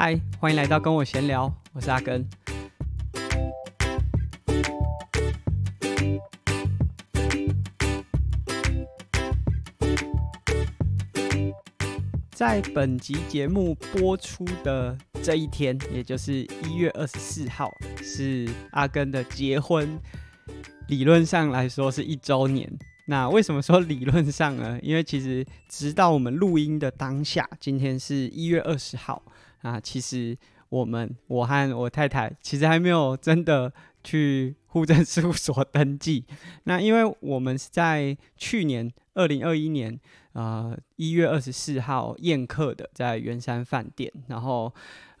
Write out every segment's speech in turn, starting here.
嗨，欢迎来到跟我闲聊，我是阿根。在本集节目播出的这一天，也就是一月二十四号，是阿根的结婚。理论上来说是一周年。那为什么说理论上呢？因为其实直到我们录音的当下，今天是一月二十号啊，其实。我们我和我太太其实还没有真的去户政事务所登记。那因为我们是在去年二零二一年呃一月二十四号宴客的，在圆山饭店。然后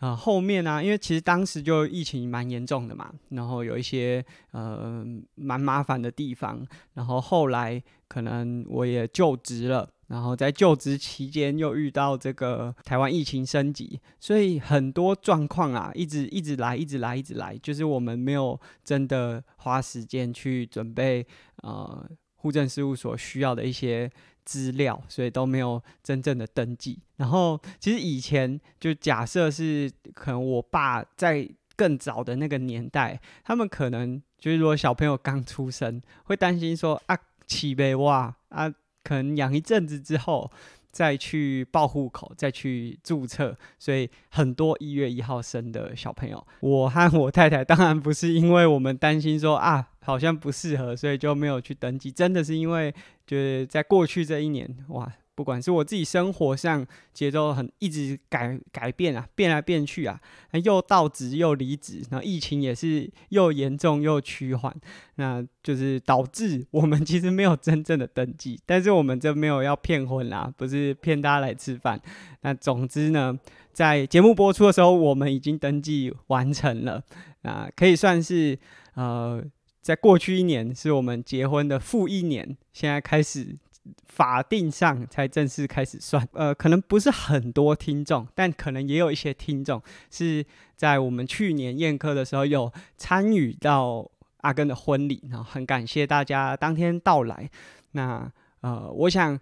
呃后面呢、啊，因为其实当时就疫情蛮严重的嘛，然后有一些呃蛮麻烦的地方。然后后来可能我也就职了。然后在就职期间又遇到这个台湾疫情升级，所以很多状况啊，一直一直来，一直来，一直来，就是我们没有真的花时间去准备呃户政事务所需要的一些资料，所以都没有真正的登记。然后其实以前就假设是可能我爸在更早的那个年代，他们可能就是如果小朋友刚出生，会担心说啊起呗哇啊。可能养一阵子之后再去报户口，再去注册，所以很多一月一号生的小朋友，我和我太太当然不是因为我们担心说啊好像不适合，所以就没有去登记，真的是因为就是在过去这一年哇。不管是我自己生活上节奏很一直改改变啊，变来变去啊，又到职又离职，然后疫情也是又严重又趋缓，那就是导致我们其实没有真正的登记，但是我们这没有要骗婚啦，不是骗大家来吃饭。那总之呢，在节目播出的时候，我们已经登记完成了，啊，可以算是呃，在过去一年是我们结婚的负一年，现在开始。法定上才正式开始算，呃，可能不是很多听众，但可能也有一些听众是在我们去年宴客的时候有参与到阿根的婚礼，然后很感谢大家当天到来。那呃，我想，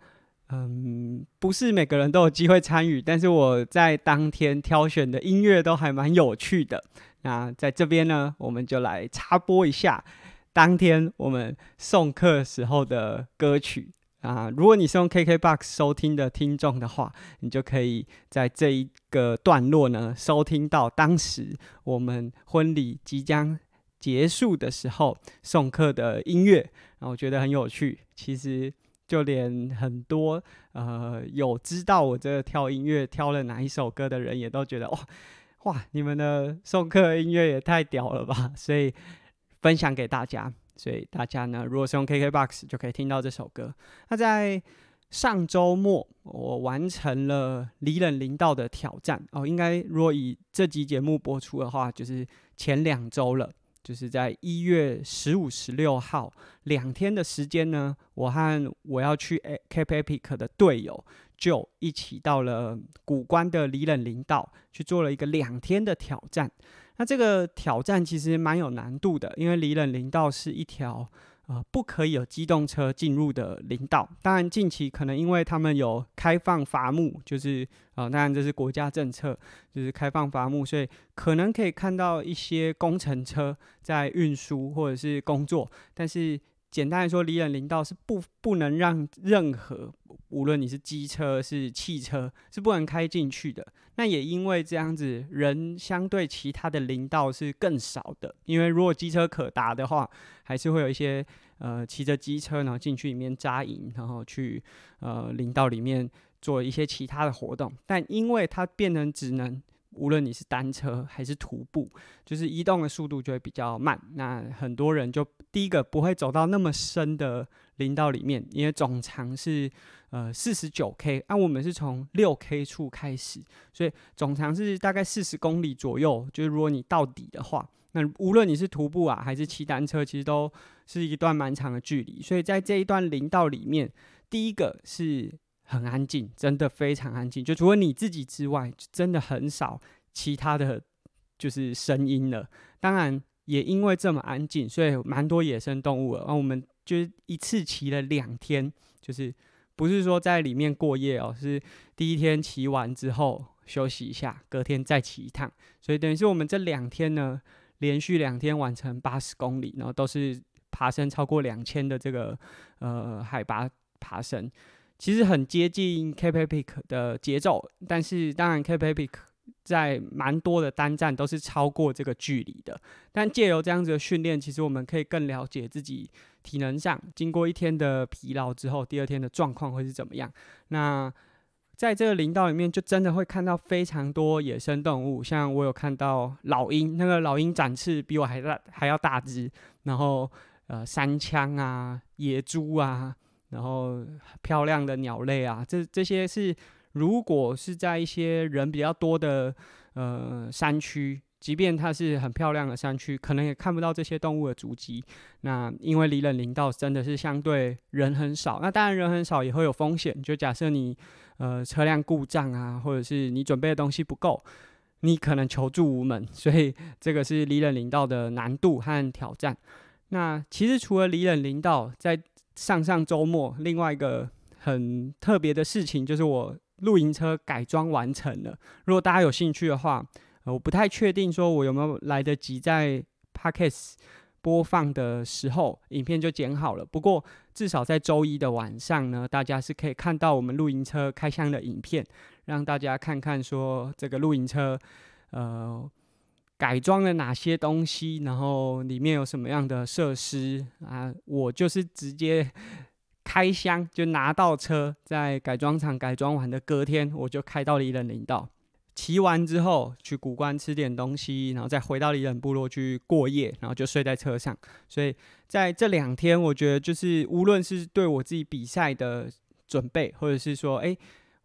嗯，不是每个人都有机会参与，但是我在当天挑选的音乐都还蛮有趣的。那在这边呢，我们就来插播一下当天我们送客时候的歌曲。啊，如果你是用 KKBOX 收听的听众的话，你就可以在这一个段落呢收听到当时我们婚礼即将结束的时候送客的音乐，然后我觉得很有趣。其实就连很多呃有知道我这个挑音乐挑了哪一首歌的人，也都觉得哇哇，你们的送客音乐也太屌了吧！所以分享给大家。所以大家呢，如果是用 KKBOX 就可以听到这首歌。那在上周末，我完成了离冷林道的挑战哦。应该如果以这集节目播出的话，就是前两周了，就是在一月十五、十六号两天的时间呢，我和我要去 Cape Epic 的队友就一起到了古关的离冷林道去做了一个两天的挑战。那这个挑战其实蛮有难度的，因为离冷林道是一条呃不可以有机动车进入的林道。当然近期可能因为他们有开放伐木，就是呃当然这是国家政策，就是开放伐木，所以可能可以看到一些工程车在运输或者是工作，但是。简单来说，离人林道是不不能让任何，无论你是机车是汽车，是不能开进去的。那也因为这样子，人相对其他的林道是更少的。因为如果机车可达的话，还是会有一些呃骑着机车然后进去里面扎营，然后去呃林道里面做一些其他的活动。但因为它变成只能。无论你是单车还是徒步，就是移动的速度就会比较慢。那很多人就第一个不会走到那么深的林道里面，因为总长是呃四十九 K，那我们是从六 K 处开始，所以总长是大概四十公里左右。就是如果你到底的话，那无论你是徒步啊还是骑单车，其实都是一段蛮长的距离。所以在这一段林道里面，第一个是。很安静，真的非常安静。就除了你自己之外，真的很少其他的就是声音了。当然，也因为这么安静，所以蛮多野生动物了。然后我们就一次骑了两天，就是不是说在里面过夜哦，是第一天骑完之后休息一下，隔天再骑一趟。所以等于是我们这两天呢，连续两天完成八十公里，然后都是爬升超过两千的这个呃海拔爬升，其实很接近 Cape Epic 的节奏。但是当然 Cape Epic 在蛮多的单站都是超过这个距离的。但借由这样子的训练，其实我们可以更了解自己体能上，经过一天的疲劳之后，第二天的状况会是怎么样。那在这个林道里面，就真的会看到非常多野生动物，像我有看到老鹰，那个老鹰展翅比我还大，还要大只。然后呃，山羌啊，野猪啊，然后漂亮的鸟类啊，这这些是如果是在一些人比较多的呃山区。即便它是很漂亮的山区，可能也看不到这些动物的足迹。那因为离冷林道真的是相对人很少，那当然人很少也会有风险。就假设你呃车辆故障啊，或者是你准备的东西不够，你可能求助无门。所以这个是离冷林道的难度和挑战。那其实除了离冷林道，在上上周末，另外一个很特别的事情就是我露营车改装完成了。如果大家有兴趣的话，我不太确定说我有没有来得及在 Podcast 播放的时候，影片就剪好了。不过至少在周一的晚上呢，大家是可以看到我们露营车开箱的影片，让大家看看说这个露营车呃改装了哪些东西，然后里面有什么样的设施啊。我就是直接开箱就拿到车，在改装厂改装完的隔天，我就开到了伊冷林道。骑完之后去古关吃点东西，然后再回到伊冷部落去过夜，然后就睡在车上。所以在这两天，我觉得就是无论是对我自己比赛的准备，或者是说，哎，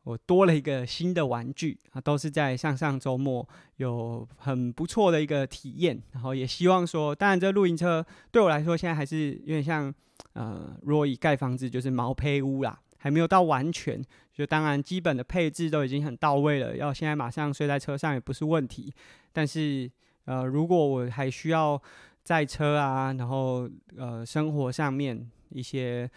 我多了一个新的玩具啊，都是在上上周末有很不错的一个体验。然后也希望说，当然这露营车对我来说现在还是有点像，呃，若以盖房子就是毛坯屋啦。还没有到完全，就当然基本的配置都已经很到位了，要现在马上睡在车上也不是问题。但是，呃，如果我还需要载车啊，然后呃，生活上面一些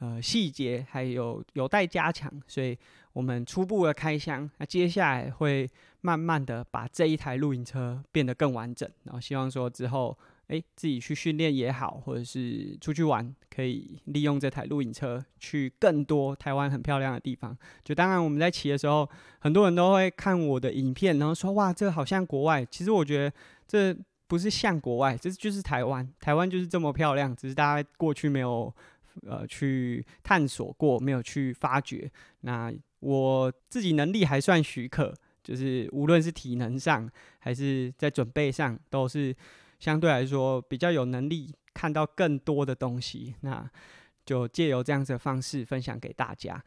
呃细节还有有待加强，所以我们初步的开箱，那接下来会慢慢的把这一台露营车变得更完整，然后希望说之后。诶，自己去训练也好，或者是出去玩，可以利用这台露营车去更多台湾很漂亮的地方。就当然我们在骑的时候，很多人都会看我的影片，然后说哇，这好像国外。其实我觉得这不是像国外，这就是台湾。台湾就是这么漂亮，只是大家过去没有呃去探索过，没有去发掘。那我自己能力还算许可，就是无论是体能上还是在准备上，都是。相对来说比较有能力看到更多的东西，那就借由这样子的方式分享给大家。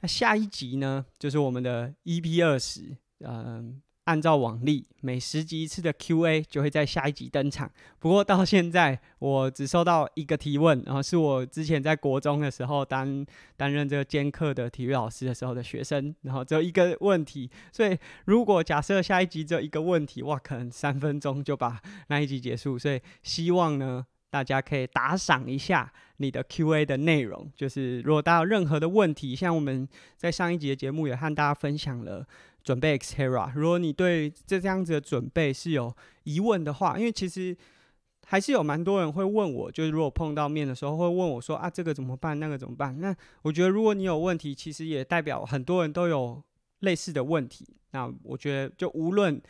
那下一集呢，就是我们的 EP 二十，嗯。按照往例，每十集一次的 Q&A 就会在下一集登场。不过到现在，我只收到一个提问，然后是我之前在国中的时候担担任这个兼课的体育老师的时候的学生，然后只有一个问题。所以如果假设下一集只有一个问题，哇，可能三分钟就把那一集结束。所以希望呢，大家可以打赏一下你的 Q&A 的内容。就是如果大家有任何的问题，像我们在上一集的节目也和大家分享了。准备 Xterra，如果你对这这样子的准备是有疑问的话，因为其实还是有蛮多人会问我，就是如果碰到面的时候会问我说啊，这个怎么办，那个怎么办？那我觉得如果你有问题，其实也代表很多人都有类似的问题。那我觉得就无论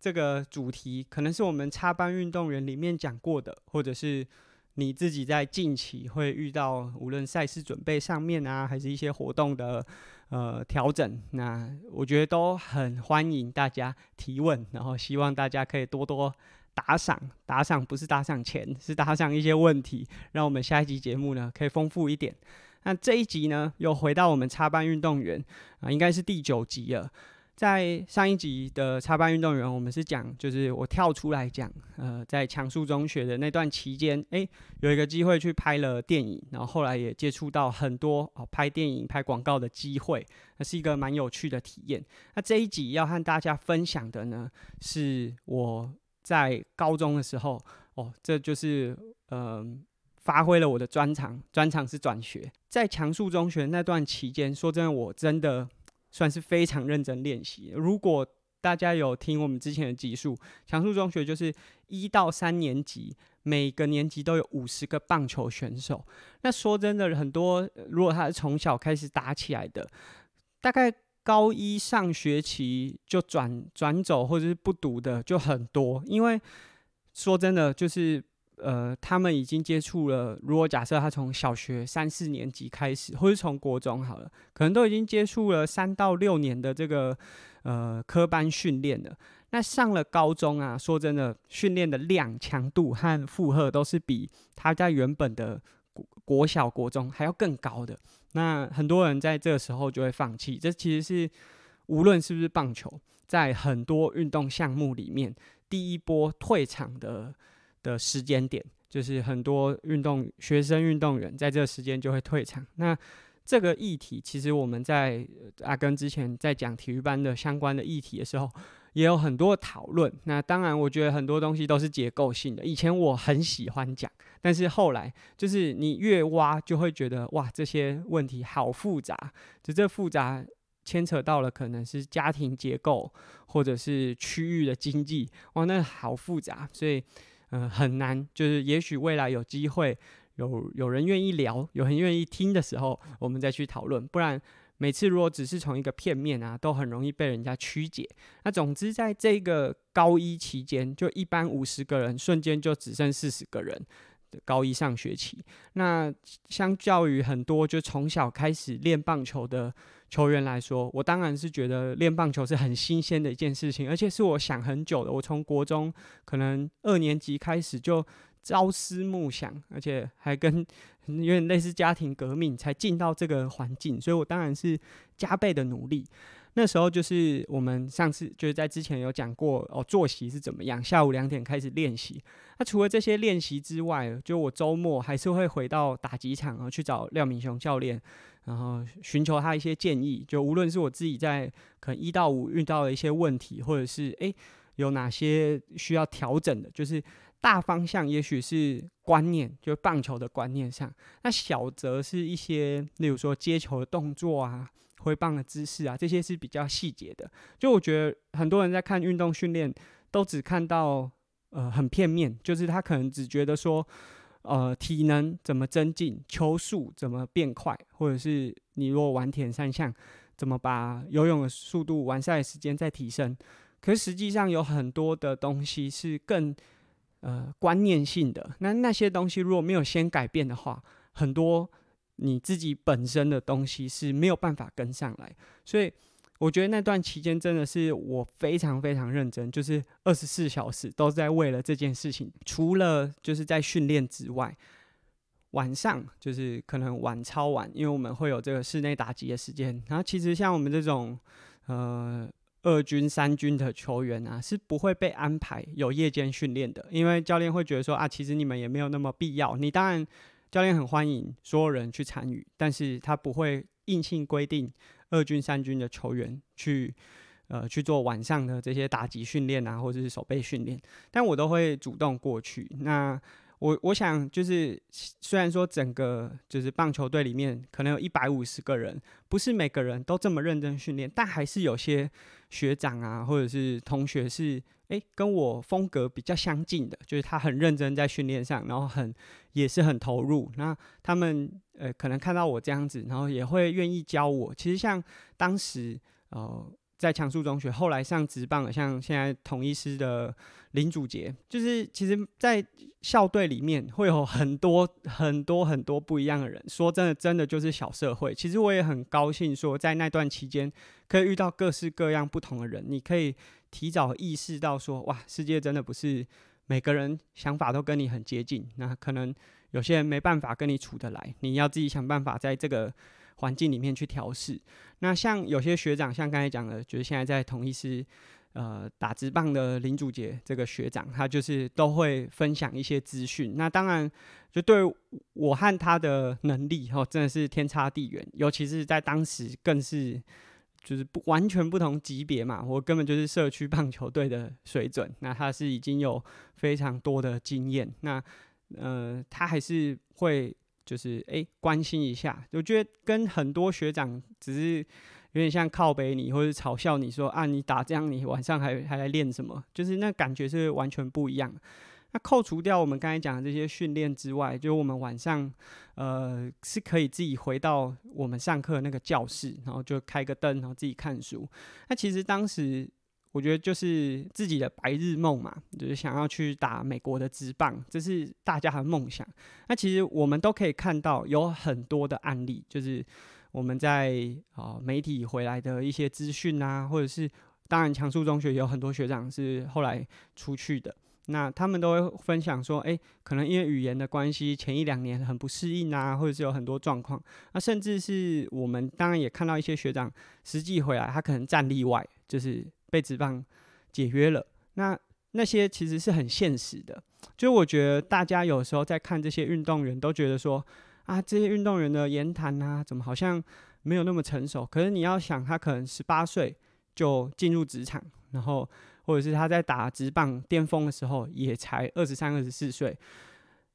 这个主题可能是我们插班运动员里面讲过的，或者是你自己在近期会遇到，无论赛事准备上面啊，还是一些活动的。呃，调整，那我觉得都很欢迎大家提问，然后希望大家可以多多打赏，打赏不是打赏钱，是打赏一些问题，让我们下一集节目呢可以丰富一点。那这一集呢，又回到我们插班运动员啊，应该是第九集了。在上一集的插班运动员，我们是讲，就是我跳出来讲，呃，在强恕中学的那段期间，诶，有一个机会去拍了电影，然后后来也接触到很多哦拍电影、拍广告的机会，那是一个蛮有趣的体验。那这一集要和大家分享的呢，是我在高中的时候，哦，这就是嗯、呃，发挥了我的专长，专长是转学。在强恕中学那段期间，说真的，我真的。算是非常认真练习。如果大家有听我们之前的集数，强恕中学就是一到三年级，每个年级都有五十个棒球选手。那说真的，很多如果他是从小开始打起来的，大概高一上学期就转转走或者是不读的就很多。因为说真的，就是。呃，他们已经接触了。如果假设他从小学三四年级开始，或是从国中好了，可能都已经接触了三到六年的这个呃科班训练了。那上了高中啊，说真的，训练的量、强度和负荷都是比他在原本的国国小、国中还要更高的。那很多人在这个时候就会放弃。这其实是无论是不是棒球，在很多运动项目里面，第一波退场的。的时间点，就是很多运动学生运动员在这个时间就会退场。那这个议题，其实我们在阿耕之前在讲体育班的相关的议题的时候，也有很多讨论。那当然，我觉得很多东西都是结构性的。以前我很喜欢讲，但是后来就是你越挖，就会觉得哇，这些问题好复杂。就这复杂牵扯到了可能是家庭结构，或者是区域的经济，哇，那好复杂，所以。嗯、很难，就是也许未来有机会，有有人愿意聊，有人愿意听的时候，我们再去讨论。不然每次如果只是从一个片面啊，都很容易被人家曲解。那总之，在这个高一期间，就一班五十个人，瞬间就只剩四十个人。高一上学期，那相较于很多就从小开始练棒球的球员来说，我当然是觉得练棒球是很新鲜的一件事情，而且是我想很久的。我从国中可能二年级开始就朝思暮想，而且还跟有点类似家庭革命才进到这个环境，所以我当然是加倍的努力。那时候就是我们上次就是在之前有讲过哦，作息是怎么样，下午两点开始练习。那除了这些练习之外，就我周末还是会回到打击场，然后去找廖明雄教练，然后寻求他一些建议。就无论是我自己在可能一到五遇到的一些问题，或者是诶有哪些需要调整的，就是大方向也许是观念，就棒球的观念上。那小则是一些，例如说接球的动作啊。挥棒的姿势啊，这些是比较细节的。就我觉得很多人在看运动训练，都只看到呃很片面，就是他可能只觉得说，呃体能怎么增进，球速怎么变快，或者是你如果玩铁三项，怎么把游泳的速度、完赛的时间再提升。可是实际上有很多的东西是更呃观念性的。那那些东西如果没有先改变的话，很多。你自己本身的东西是没有办法跟上来，所以我觉得那段期间真的是我非常非常认真，就是二十四小时都在为了这件事情。除了就是在训练之外，晚上就是可能晚超晚，因为我们会有这个室内打击的时间。然后其实像我们这种呃二军、三军的球员啊，是不会被安排有夜间训练的，因为教练会觉得说啊，其实你们也没有那么必要。你当然。教练很欢迎所有人去参与，但是他不会硬性规定二军、三军的球员去呃去做晚上的这些打击训练啊，或者是守备训练，但我都会主动过去。那我我想就是，虽然说整个就是棒球队里面可能有一百五十个人，不是每个人都这么认真训练，但还是有些学长啊，或者是同学是诶、跟我风格比较相近的，就是他很认真在训练上，然后很也是很投入。那他们呃可能看到我这样子，然后也会愿意教我。其实像当时呃。在强恕中学，后来上职棒，像现在统一师的林祖杰，就是其实，在校队里面会有很多很多很多不一样的人。说真的，真的就是小社会。其实我也很高兴，说在那段期间可以遇到各式各样不同的人。你可以提早意识到说，哇，世界真的不是每个人想法都跟你很接近。那可能有些人没办法跟你处得来，你要自己想办法在这个。环境里面去调试。那像有些学长，像刚才讲的，就是现在在同一狮呃打直棒的林祖杰这个学长，他就是都会分享一些资讯。那当然，就对我和他的能力哦，真的是天差地远。尤其是在当时，更是就是不完全不同级别嘛。我根本就是社区棒球队的水准。那他是已经有非常多的经验。那呃，他还是会。就是诶、关心一下，我觉得跟很多学长只是有点像靠北你，或者嘲笑你说啊，你打这样，你晚上还还来练什么？就是那感觉是完全不一样。那扣除掉我们刚才讲的这些训练之外，就我们晚上，呃，是可以自己回到我们上课那个教室，然后就开个灯，然后自己看书。那其实当时我觉得就是自己的白日梦嘛，就是想要去打美国的职棒，这是大家的梦想。那其实我们都可以看到有很多的案例，就是我们在啊、媒体回来的一些资讯啊，或者是当然强恕中学有很多学长是后来出去的。那他们都会分享说，诶，可能因为语言的关系，前一两年很不适应啊，或者是有很多状况。那甚至是我们当然也看到一些学长实际回来，他可能站例外，就是被职棒解约了。那那些其实是很现实的。就我觉得大家有时候在看这些运动员，都觉得说，啊，这些运动员的言谈啊，怎么好像没有那么成熟？可是你要想，他可能十八岁就进入职场，然后。或者是他在打职棒巅峰的时候，也才二十三、二十四岁。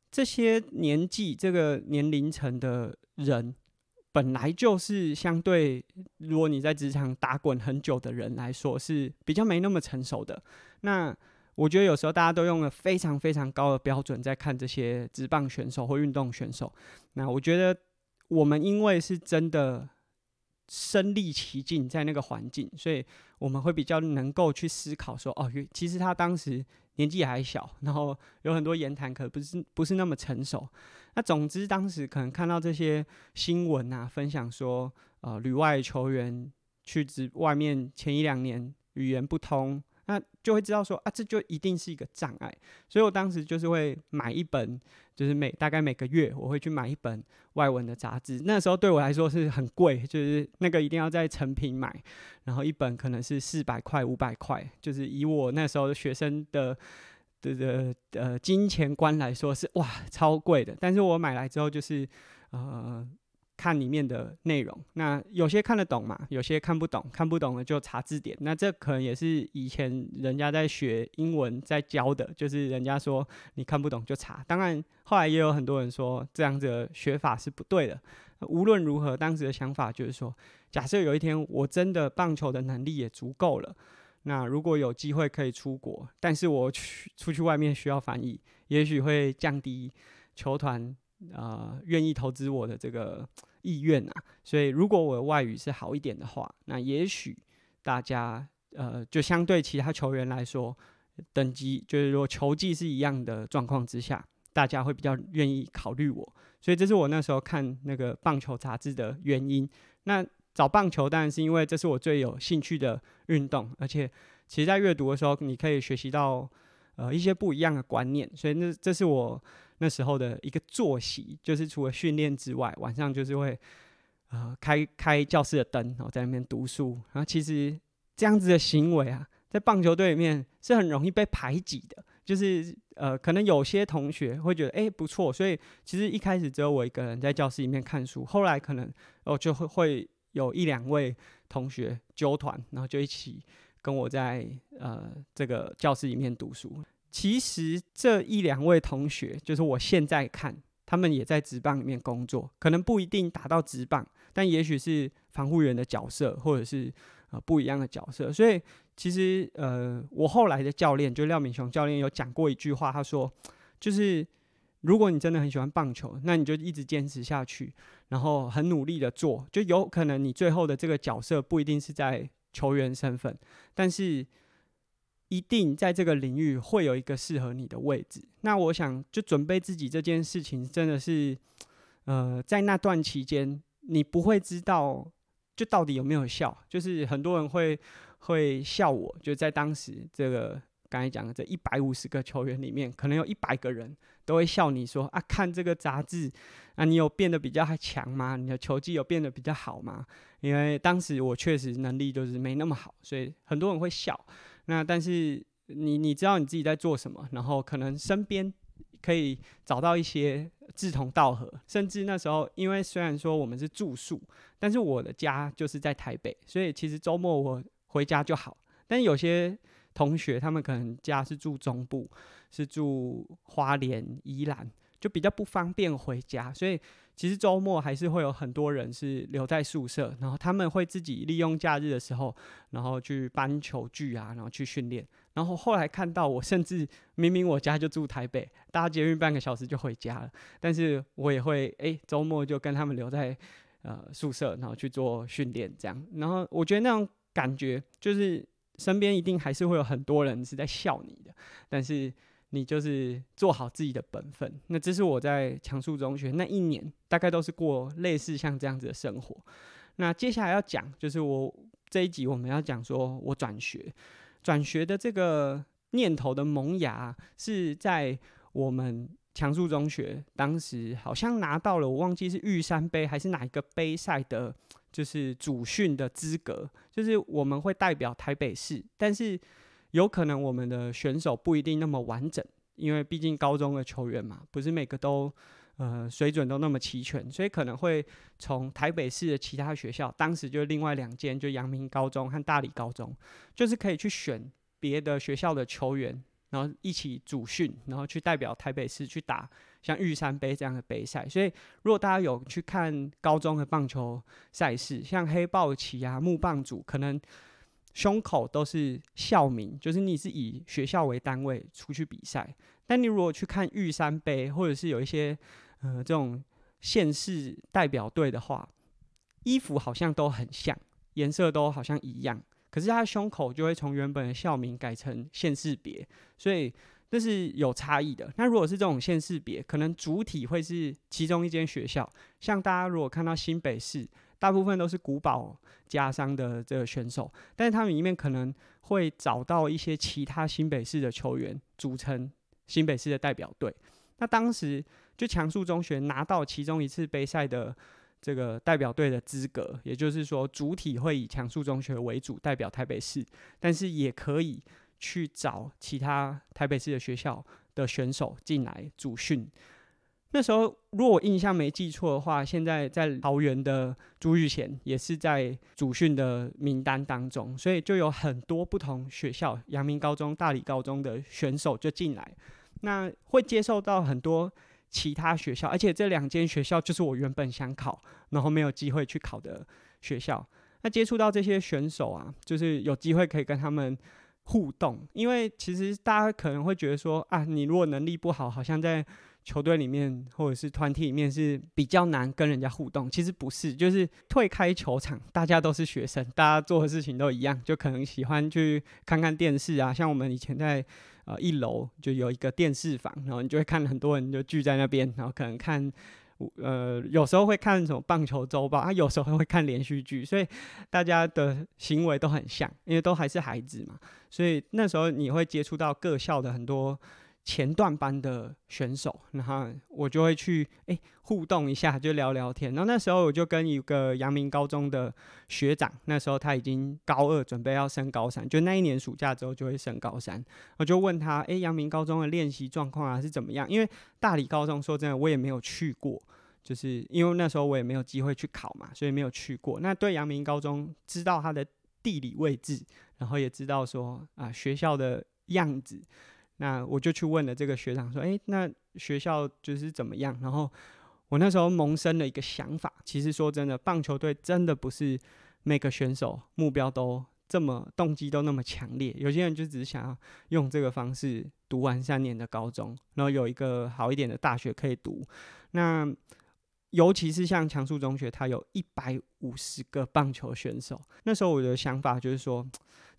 这些年纪、这个年龄层的人，本来就是相对，如果你在职场打滚很久的人来说，是比较没那么成熟的。那我觉得有时候大家都用了非常非常高的标准在看这些职棒选手或运动选手。那我觉得我们因为是真的。身历其境在那个环境，所以我们会比较能够去思考说，哦，其实他当时年纪还小，然后有很多言谈，可不是不是那么成熟。那总之当时可能看到这些新闻啊，分享说，呃，旅外球员去职外面前一两年语言不通。那就会知道说啊，这就一定是一个障碍，所以我当时就是会买一本，就是每大概每个月我会去买一本外文的杂志。那时候对我来说是很贵，就是那个一定要在诚品买，然后一本可能是四百块、五百块，就是以我那时候学生的的的呃金钱观来说是哇超贵的。但是我买来之后就是呃。看里面的内容，那有些看得懂嘛，有些看不懂，看不懂了就查字典。那这可能也是以前人家在学英文在教的，就是人家说你看不懂就查。当然，后来也有很多人说这样子的学法是不对的。无论如何，当时的想法就是说，假设有一天我真的棒球的能力也足够了，那如果有机会可以出国，但是我去出去外面需要翻译，也许会降低球团。呃，愿意投资我的这个意愿啊，所以如果我的外语是好一点的话，那也许大家呃，就相对其他球员来说，等级就是说球技是一样的状况之下，大家会比较愿意考虑我。所以这是我那时候看那个棒球杂志的原因。那找棒球当然是因为这是我最有兴趣的运动，而且其实在阅读的时候，你可以学习到呃一些不一样的观念，所以那这是我。那时候的一个作息，就是除了训练之外，晚上就是会呃开开教室的灯，然后在那边读书。然后其实这样子的行为啊，在棒球队里面是很容易被排挤的。就是呃，可能有些同学会觉得哎、不错，所以其实一开始只有我一个人在教室里面看书，后来可能哦就会会有一两位同学揪团，然后就一起跟我在呃这个教室里面读书。其实这一两位同学，就是我现在看，他们也在职棒里面工作，可能不一定打到职棒，但也许是防护员的角色，或者是呃不一样的角色。所以其实呃，我后来的教练，就廖敏雄教练有讲过一句话，他说，就是如果你真的很喜欢棒球，那你就一直坚持下去，然后很努力的做，就有可能你最后的这个角色不一定是在球员身份，但是。一定在这个领域会有一个适合你的位置。那我想，就准备自己这件事情，真的是，呃，在那段期间，你不会知道，就到底有没有效。就是很多人会会笑我，就在当时这个刚才讲的这一百五十个球员里面，可能有一百个人都会笑你说啊，看这个杂志啊，你有变得比较强吗？你的球技有变得比较好吗？因为当时我确实能力就是没那么好，所以很多人会笑。那但是你你知道你自己在做什么，然后可能身边可以找到一些志同道合，甚至那时候因为虽然说我们是住宿，但是我的家就是在台北，所以其实周末我回家就好。但有些同学他们可能家是住中部，是住花莲、宜兰，就比较不方便回家，所以其实周末还是会有很多人是留在宿舍，然后他们会自己利用假日的时候，然后去搬球具啊，然后去训练。然后后来看到我，甚至明明我家就住台北，搭捷运半个小时就回家了，但是我也会诶周末就跟他们留在呃宿舍，然后去做训练这样。然后我觉得那种感觉就是身边一定还是会有很多人是在笑你的，但是。你就是做好自己的本分。那这是我在强恕中学那一年，大概都是过类似像这样子的生活。那接下来要讲，就是我这一集我们要讲说我转学，转学的这个念头的萌芽，是在我们强恕中学当时好像拿到了，我忘记是玉山杯还是哪一个杯赛的，就是主训的资格，就是我们会代表台北市，但是。有可能我们的选手不一定那么完整，因为毕竟高中的球员嘛，不是每个都呃水准都那么齐全，所以可能会从台北市的其他学校，当时就另外两间，就阳明高中和大理高中，就是可以去选别的学校的球员，然后一起组训，然后去代表台北市去打像玉山杯这样的杯赛。所以如果大家有去看高中的棒球赛事，像黑豹旗啊、木棒组，可能。胸口都是校名，就是你是以学校为单位出去比赛。但你如果去看玉山杯，或者是有一些呃这种县市代表队的话，衣服好像都很像，颜色都好像一样。可是他胸口就会从原本的校名改成县市别，所以这是有差异的。那如果是这种县市别，可能主体会是其中一间学校，像大家如果看到新北市。大部分都是古堡家商的这个选手，但是他们里面可能会找到一些其他新北市的球员组成新北市的代表队。那当时就强恕中学拿到其中一次杯赛的这个代表队的资格，也就是说主体会以强恕中学为主代表台北市，但是也可以去找其他台北市的学校的选手进来组训。那时候，如果我印象没记错的话，现在在桃园的朱玉贤也是在主训的名单当中，所以就有很多不同学校，阳明高中、大理高中的选手就进来。那会接受到很多其他学校，而且这两间学校就是我原本想考，然后没有机会去考的学校。那接触到这些选手啊，就是有机会可以跟他们互动，因为其实大家可能会觉得说啊，你如果能力不好，好像在。球队里面或者是团体里面是比较难跟人家互动，其实不是，就是退开球场，大家都是学生，大家做的事情都一样，就可能喜欢去看看电视啊。像我们以前在呃一楼就有一个电视房，然后你就会看很多人就聚在那边，然后可能看呃有时候会看什么棒球周报，啊有时候会看连续剧，所以大家的行为都很像，因为都还是孩子嘛，所以那时候你会接触到各校的很多。前段班的选手，然后我就会去诶、互动一下，就聊聊天。然后那时候我就跟一个阳明高中的学长，那时候他已经高二，准备要升高三，就那一年暑假之后就会升高三。我就问他，诶、阳明高中的练习状况啊是怎么样？因为大理高中说真的，我也没有去过，就是因为那时候我也没有机会去考嘛，所以没有去过。那对阳明高中知道它的地理位置，然后也知道说啊学校的样子。那我就去问了这个学长说：“诶，那学校就是怎么样？”然后我那时候萌生了一个想法。其实说真的，棒球队真的不是每个选手目标都这么动机都那么强烈。有些人就只是想要用这个方式读完三年的高中，然后有一个好一点的大学可以读。那尤其是像强恕中学，它有一百五十个棒球选手。那时候我的想法就是说，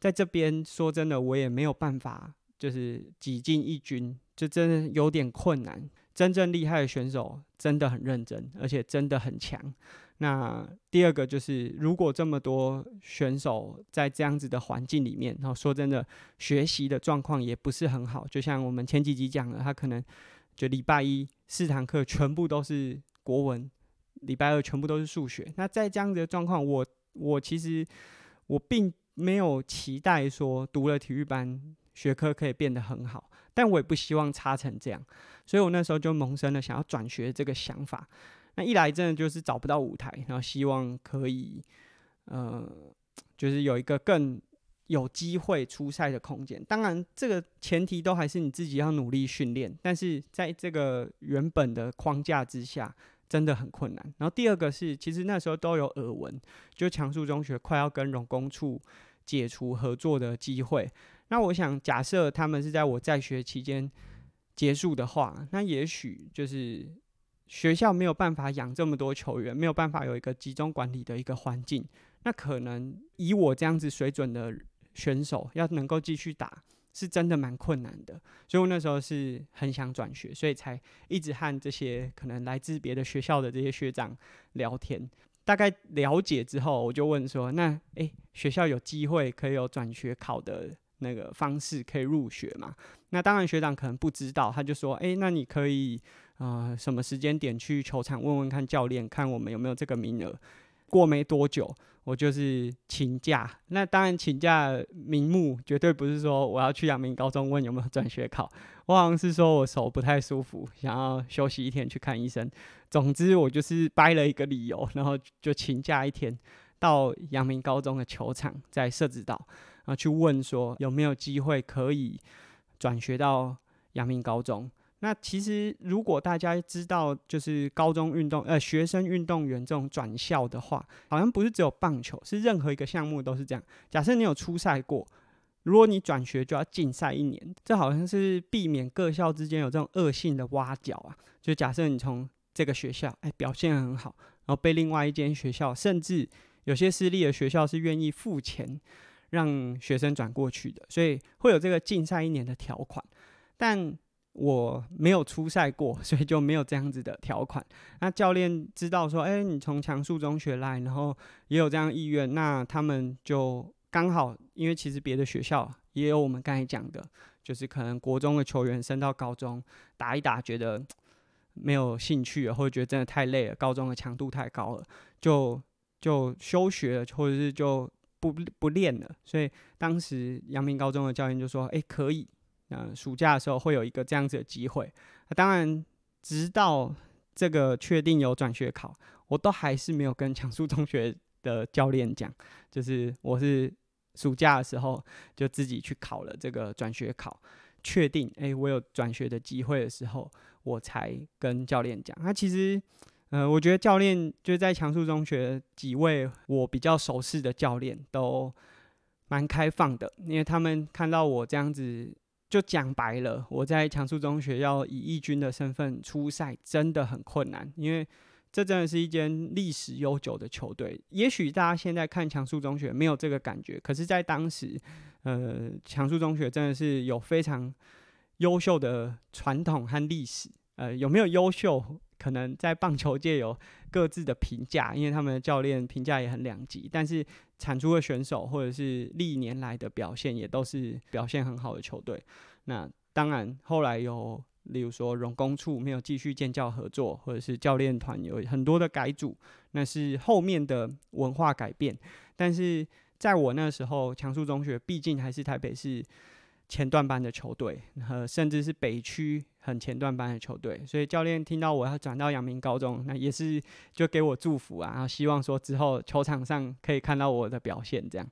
在这边说真的，我也没有办法。就是挤进一军，就真的有点困难。真正厉害的选手真的很认真，而且真的很强。那第二个就是，如果这么多选手在这样子的环境里面，然后说真的，学习的状况也不是很好。就像我们前几集讲的，他可能就礼拜一四堂课全部都是国文，礼拜二全部都是数学。那在这样子的状况，我我其实我并没有期待说读了体育班。学科可以变得很好，但我也不希望差成这样，所以我那时候就萌生了想要转学这个想法。那一来真的就是找不到舞台，然后希望可以，呃，就是有一个更有机会出赛的空间。当然，这个前提都还是你自己要努力训练。但是在这个原本的框架之下，真的很困难。然后第二个是，其实那时候都有耳闻，就强恕中学快要跟荣工处解除合作的机会。那我想，假设他们是在我在学期间结束的话，那也许就是学校没有办法养这么多球员，没有办法有一个集中管理的一个环境。那可能以我这样子水准的选手，要能够继续打，是真的蛮困难的。所以我那时候是很想转学，所以才一直和这些可能来自别的学校的这些学长聊天。大概了解之后，我就问说：“那诶、学校有机会可以有转学考的那个方式可以入学嘛？”那当然学长可能不知道，他就说：“诶、那你可以呃什么时间点去球场问问看教练，看我们有没有这个名额。”过没多久，我就是请假。那当然请假名目绝对不是说我要去阳明高中问有没有转学考，我好像是说我手不太舒服，想要休息一天去看医生。总之我就是掰了一个理由，然后就请假一天，到阳明高中的球场在设置岛，啊去问说有没有机会可以转学到阳明高中。那其实，如果大家知道，就是高中运动呃学生运动员这种转校的话，好像不是只有棒球，是任何一个项目都是这样。假设你有初赛过，如果你转学就要禁赛一年，这好像是避免各校之间有这种恶性的挖角啊。就假设你从这个学校哎表现很好，然后被另外一间学校，甚至有些私立的学校是愿意付钱让学生转过去的，所以会有这个禁赛一年的条款，但。我没有出赛过，所以就没有这样子的条款。那教练知道说，哎、你从强恕中学来，然后也有这样意愿，那他们就刚好，因为其实别的学校也有我们刚才讲的，就是可能国中的球员升到高中打一打，觉得没有兴趣，或者觉得真的太累了，高中的强度太高了，就就休学了，或者是就不不练了。所以当时阳明高中的教练就说，哎、可以。嗯，暑假的时候会有一个这样子的机会。啊，当然，直到这个确定有转学考，我都还是没有跟强恕中学的教练讲。就是我是暑假的时候就自己去考了这个转学考，确定哎、我有转学的机会的时候，我才跟教练讲。那其实，呃，我觉得教练就在强恕中学几位我比较熟悉的教练都蛮开放的，因为他们看到我这样子。就讲白了，我在强恕中学要以一军的身份出赛，真的很困难，因为这真的是一间历史悠久的球队。也许大家现在看强恕中学没有这个感觉，可是，在当时，呃，强恕中学真的是有非常优秀的传统和历史。呃，有没有优秀？可能在棒球界有各自的评价，因为他们的教练评价也很两极。但是产出的选手或者是历年来的表现，也都是表现很好的球队。那当然，后来有例如说荣工处没有继续建教合作，或者是教练团有很多的改组，那是后面的文化改变。但是在我那时候，强恕中学毕竟还是台北市前段班的球队，和甚至是北区很前段班的球队，所以教练听到我要转到阳明高中，那也是就给我祝福啊，然后希望说之后球场上可以看到我的表现这样。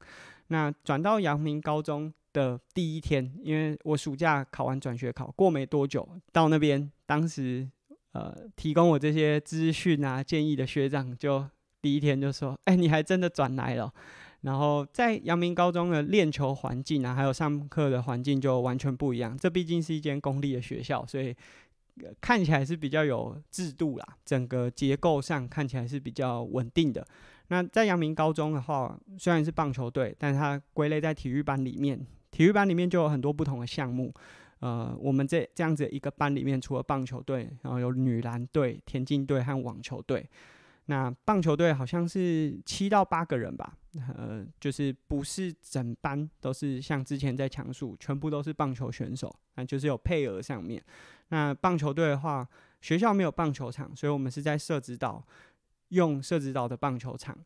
那转到阳明高中的第一天，因为我暑假考完转学考过没多久，到那边当时呃提供我这些资讯啊建议的学长就第一天就说：“哎，你还真的转来了。”然后在阳明高中的练球环境啊，还有上课的环境就完全不一样。这毕竟是一间公立的学校，所以看起来是比较有制度啦。整个结构上看起来是比较稳定的。那在阳明高中的话，虽然是棒球队，但它归类在体育班里面。体育班里面就有很多不同的项目。呃，我们这这样子一个班里面，除了棒球队，然后有女篮队、田径队和网球队。那棒球队好像是七到八个人吧，呃，就是不是整班都是像之前在强数，全部都是棒球选手，那就是有配额上面。那棒球队的话，学校没有棒球场，所以我们是在社子岛用社子岛的棒球场。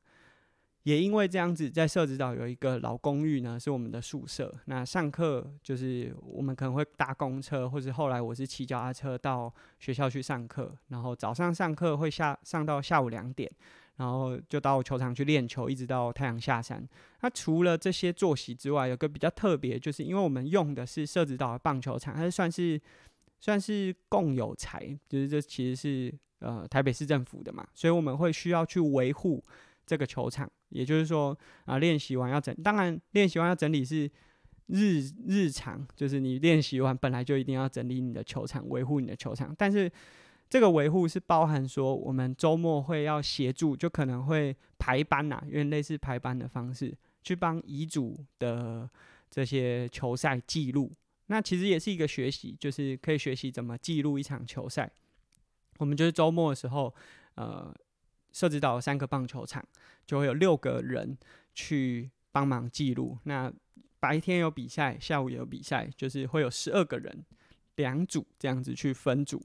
也因为这样子，在社子岛有一个老公寓呢，是我们的宿舍。那上课就是我们可能会搭公车，或者后来我是骑脚踏车到学校去上课。然后早上上课会下上到下午两点，然后就到球场去练球，一直到太阳下山。那除了这些作息之外，有个比较特别，就是因为我们用的是社子岛的棒球场，它是算是算是共有财，就是这其实是呃台北市政府的嘛，所以我们会需要去维护这个球场。也就是说啊，练习完要整，当然练习完要整理是日日常，就是你练习完本来就一定要整理你的球场，维护你的球场，但是。这个维护是包含说，我们周末会要协助，就可能会排班呐、啊，因为类似排班的方式，去帮乙组的这些球赛记录。那其实也是一个学习，就是可以学习怎么记录一场球赛。我们就是周末的时候，呃，设置到三个棒球场就会有六个人去帮忙记录。那白天有比赛，下午也有比赛，就是会有十二个人，两组这样子去分组。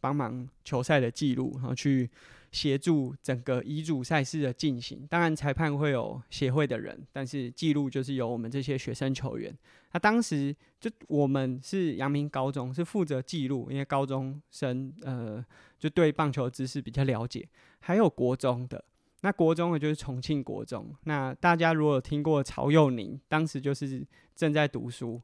帮忙球赛的记录，然后去协助整个乙组赛事的进行。当然，裁判会有协会的人，但是记录就是由我们这些学生球员。那当时就我们是阳明高中，是负责记录，因为高中生呃就对棒球知识比较了解。还有国中的，那国中的就是重庆国中。那大家如果有听过曹佑宁，当时就是正在读书。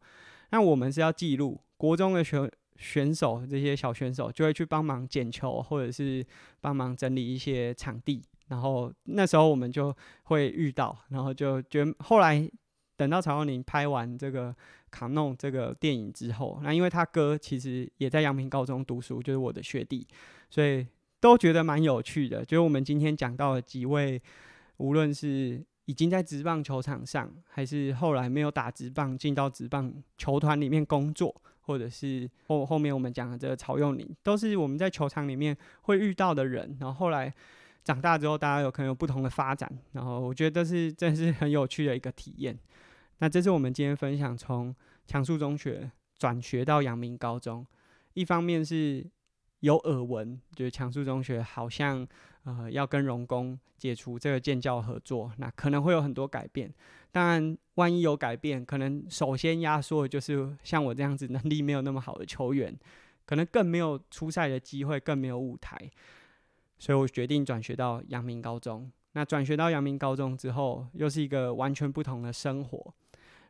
那我们是要记录国中的学。选手这些小选手就会去帮忙捡球，或者是帮忙整理一些场地。然后那时候我们就会遇到，然后就觉得后来等到曹佑宁拍完这个《卡弄》这个电影之后，那因为他哥其实也在阳明高中读书，就是我的学弟，所以都觉得蛮有趣的。就是我们今天讲到的几位，无论是已经在职棒球场上，还是后来没有打职棒进到职棒球团里面工作。或者是后后面我们讲的这个曹佑宁，都是我们在球场里面会遇到的人。然后后来长大之后，大家有可能有不同的发展。然后我觉得这是真是很有趣的一个体验。那这是我们今天分享从强恕中学转学到阳明高中，一方面是有耳闻，就是强恕中学好像呃要跟荣工解除这个建教合作，那可能会有很多改变。当然，万一有改变，可能首先压缩的就是像我这样子能力没有那么好的球员，可能更没有出赛的机会，更没有舞台，所以我决定转学到阳明高中。那转学到阳明高中之后，又是一个完全不同的生活。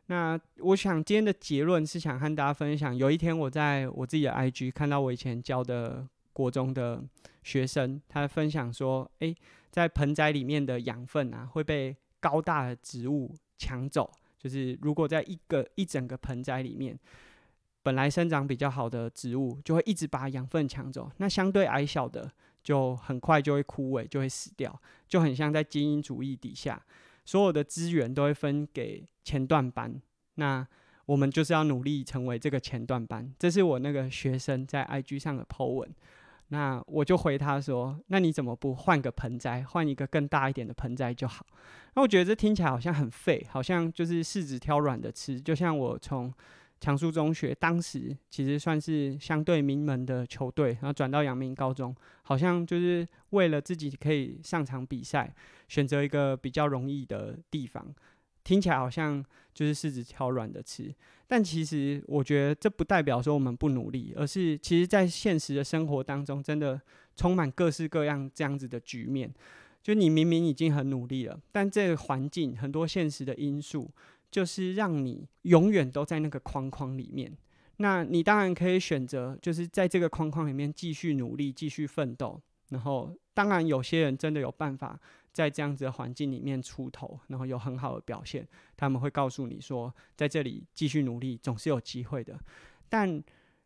那我想今天的结论是想和大家分享，有一天我在我自己的 IG 看到我以前教的国中的学生，他分享说，诶，在盆栽里面的养分啊会被高大的植物抢走，就是如果在一个一整个盆栽里面，本来生长比较好的植物，就会一直把养分抢走。那相对矮小的，就很快就会枯萎，就会死掉，就很像在精英主义底下，所有的资源都会分给前段班。那我们就是要努力成为这个前段班。这是我那个学生在 IG 上的 po 文。那我就回他说：“那你怎么不换个盆栽，换一个更大一点的盆栽就好？”那我觉得这听起来好像很废，好像就是柿子挑软的吃。就像我从强恕中学当时其实算是相对名门的球队，然后转到阳明高中，好像就是为了自己可以上场比赛，选择一个比较容易的地方。听起来好像就是柿子挑软的吃，但其实我觉得这不代表说我们不努力，而是其实在现实的生活当中，真的充满各式各样这样子的局面。就你明明已经很努力了，但这个环境很多现实的因素，就是让你永远都在那个框框里面。那你当然可以选择，就是在这个框框里面继续努力、继续奋斗。然后，当然有些人真的有办法。在这样子的环境里面出头，然后有很好的表现，他们会告诉你说，在这里继续努力总是有机会的。但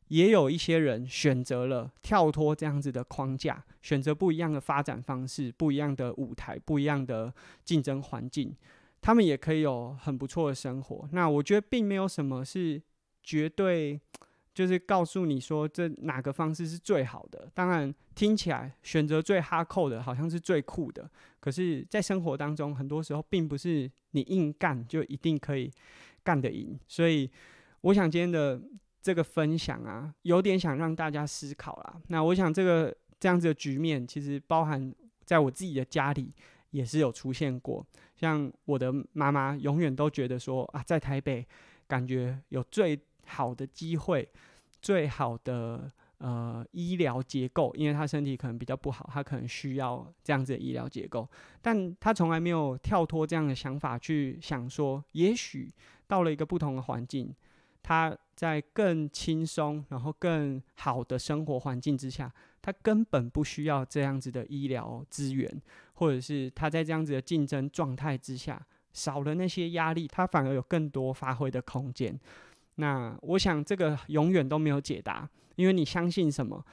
也有一些人选择了跳脱这样子的框架，选择不一样的发展方式、不一样的舞台、不一样的竞争环境，他们也可以有很不错的生活。那我觉得并没有什么是绝对。就是告诉你说，这哪个方式是最好的？当然，听起来选择最哈扣的，好像是最酷的。可是，在生活当中，很多时候并不是你硬干就一定可以干得赢。所以，我想今天的这个分享啊，有点想让大家思考啦。那我想，这个这样子的局面，其实包含在我自己的家里也是有出现过。像我的妈妈，永远都觉得说啊，在台北感觉有最好的机会，最好的呃医疗结构，因为他身体可能比较不好，他可能需要这样子的医疗结构，但他从来没有跳脱这样的想法去想说，也许到了一个不同的环境，他在更轻松，然后更好的生活环境之下，他根本不需要这样子的医疗资源，或者是他在这样子的竞争状态之下，少了那些压力，他反而有更多发挥的空间。那我想这个永远都没有解答，因为你相信什么，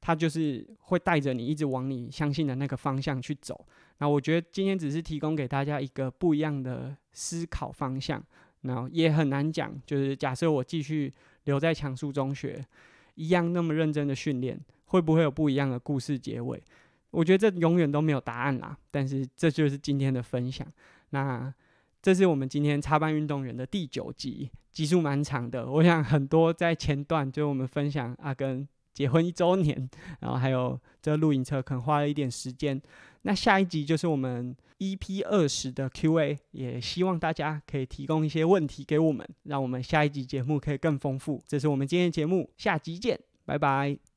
他就是会带着你一直往你相信的那个方向去走。那我觉得今天只是提供给大家一个不一样的思考方向。那也很难讲，就是假设我继续留在强恕中学，一样那么认真的训练，会不会有不一样的故事结尾？我觉得这永远都没有答案啦。但是这就是今天的分享。那。这是我们今天插班运动员的第九集，集数蛮长的。我想很多在前段就是我们分享阿根结婚一周年，然后还有这露营车可能花了一点时间。那下一集就是我们 EP 二十的 Q&A，也希望大家可以提供一些问题给我们，让我们下一集节目可以更丰富。这是我们今天的节目，下集见，拜拜。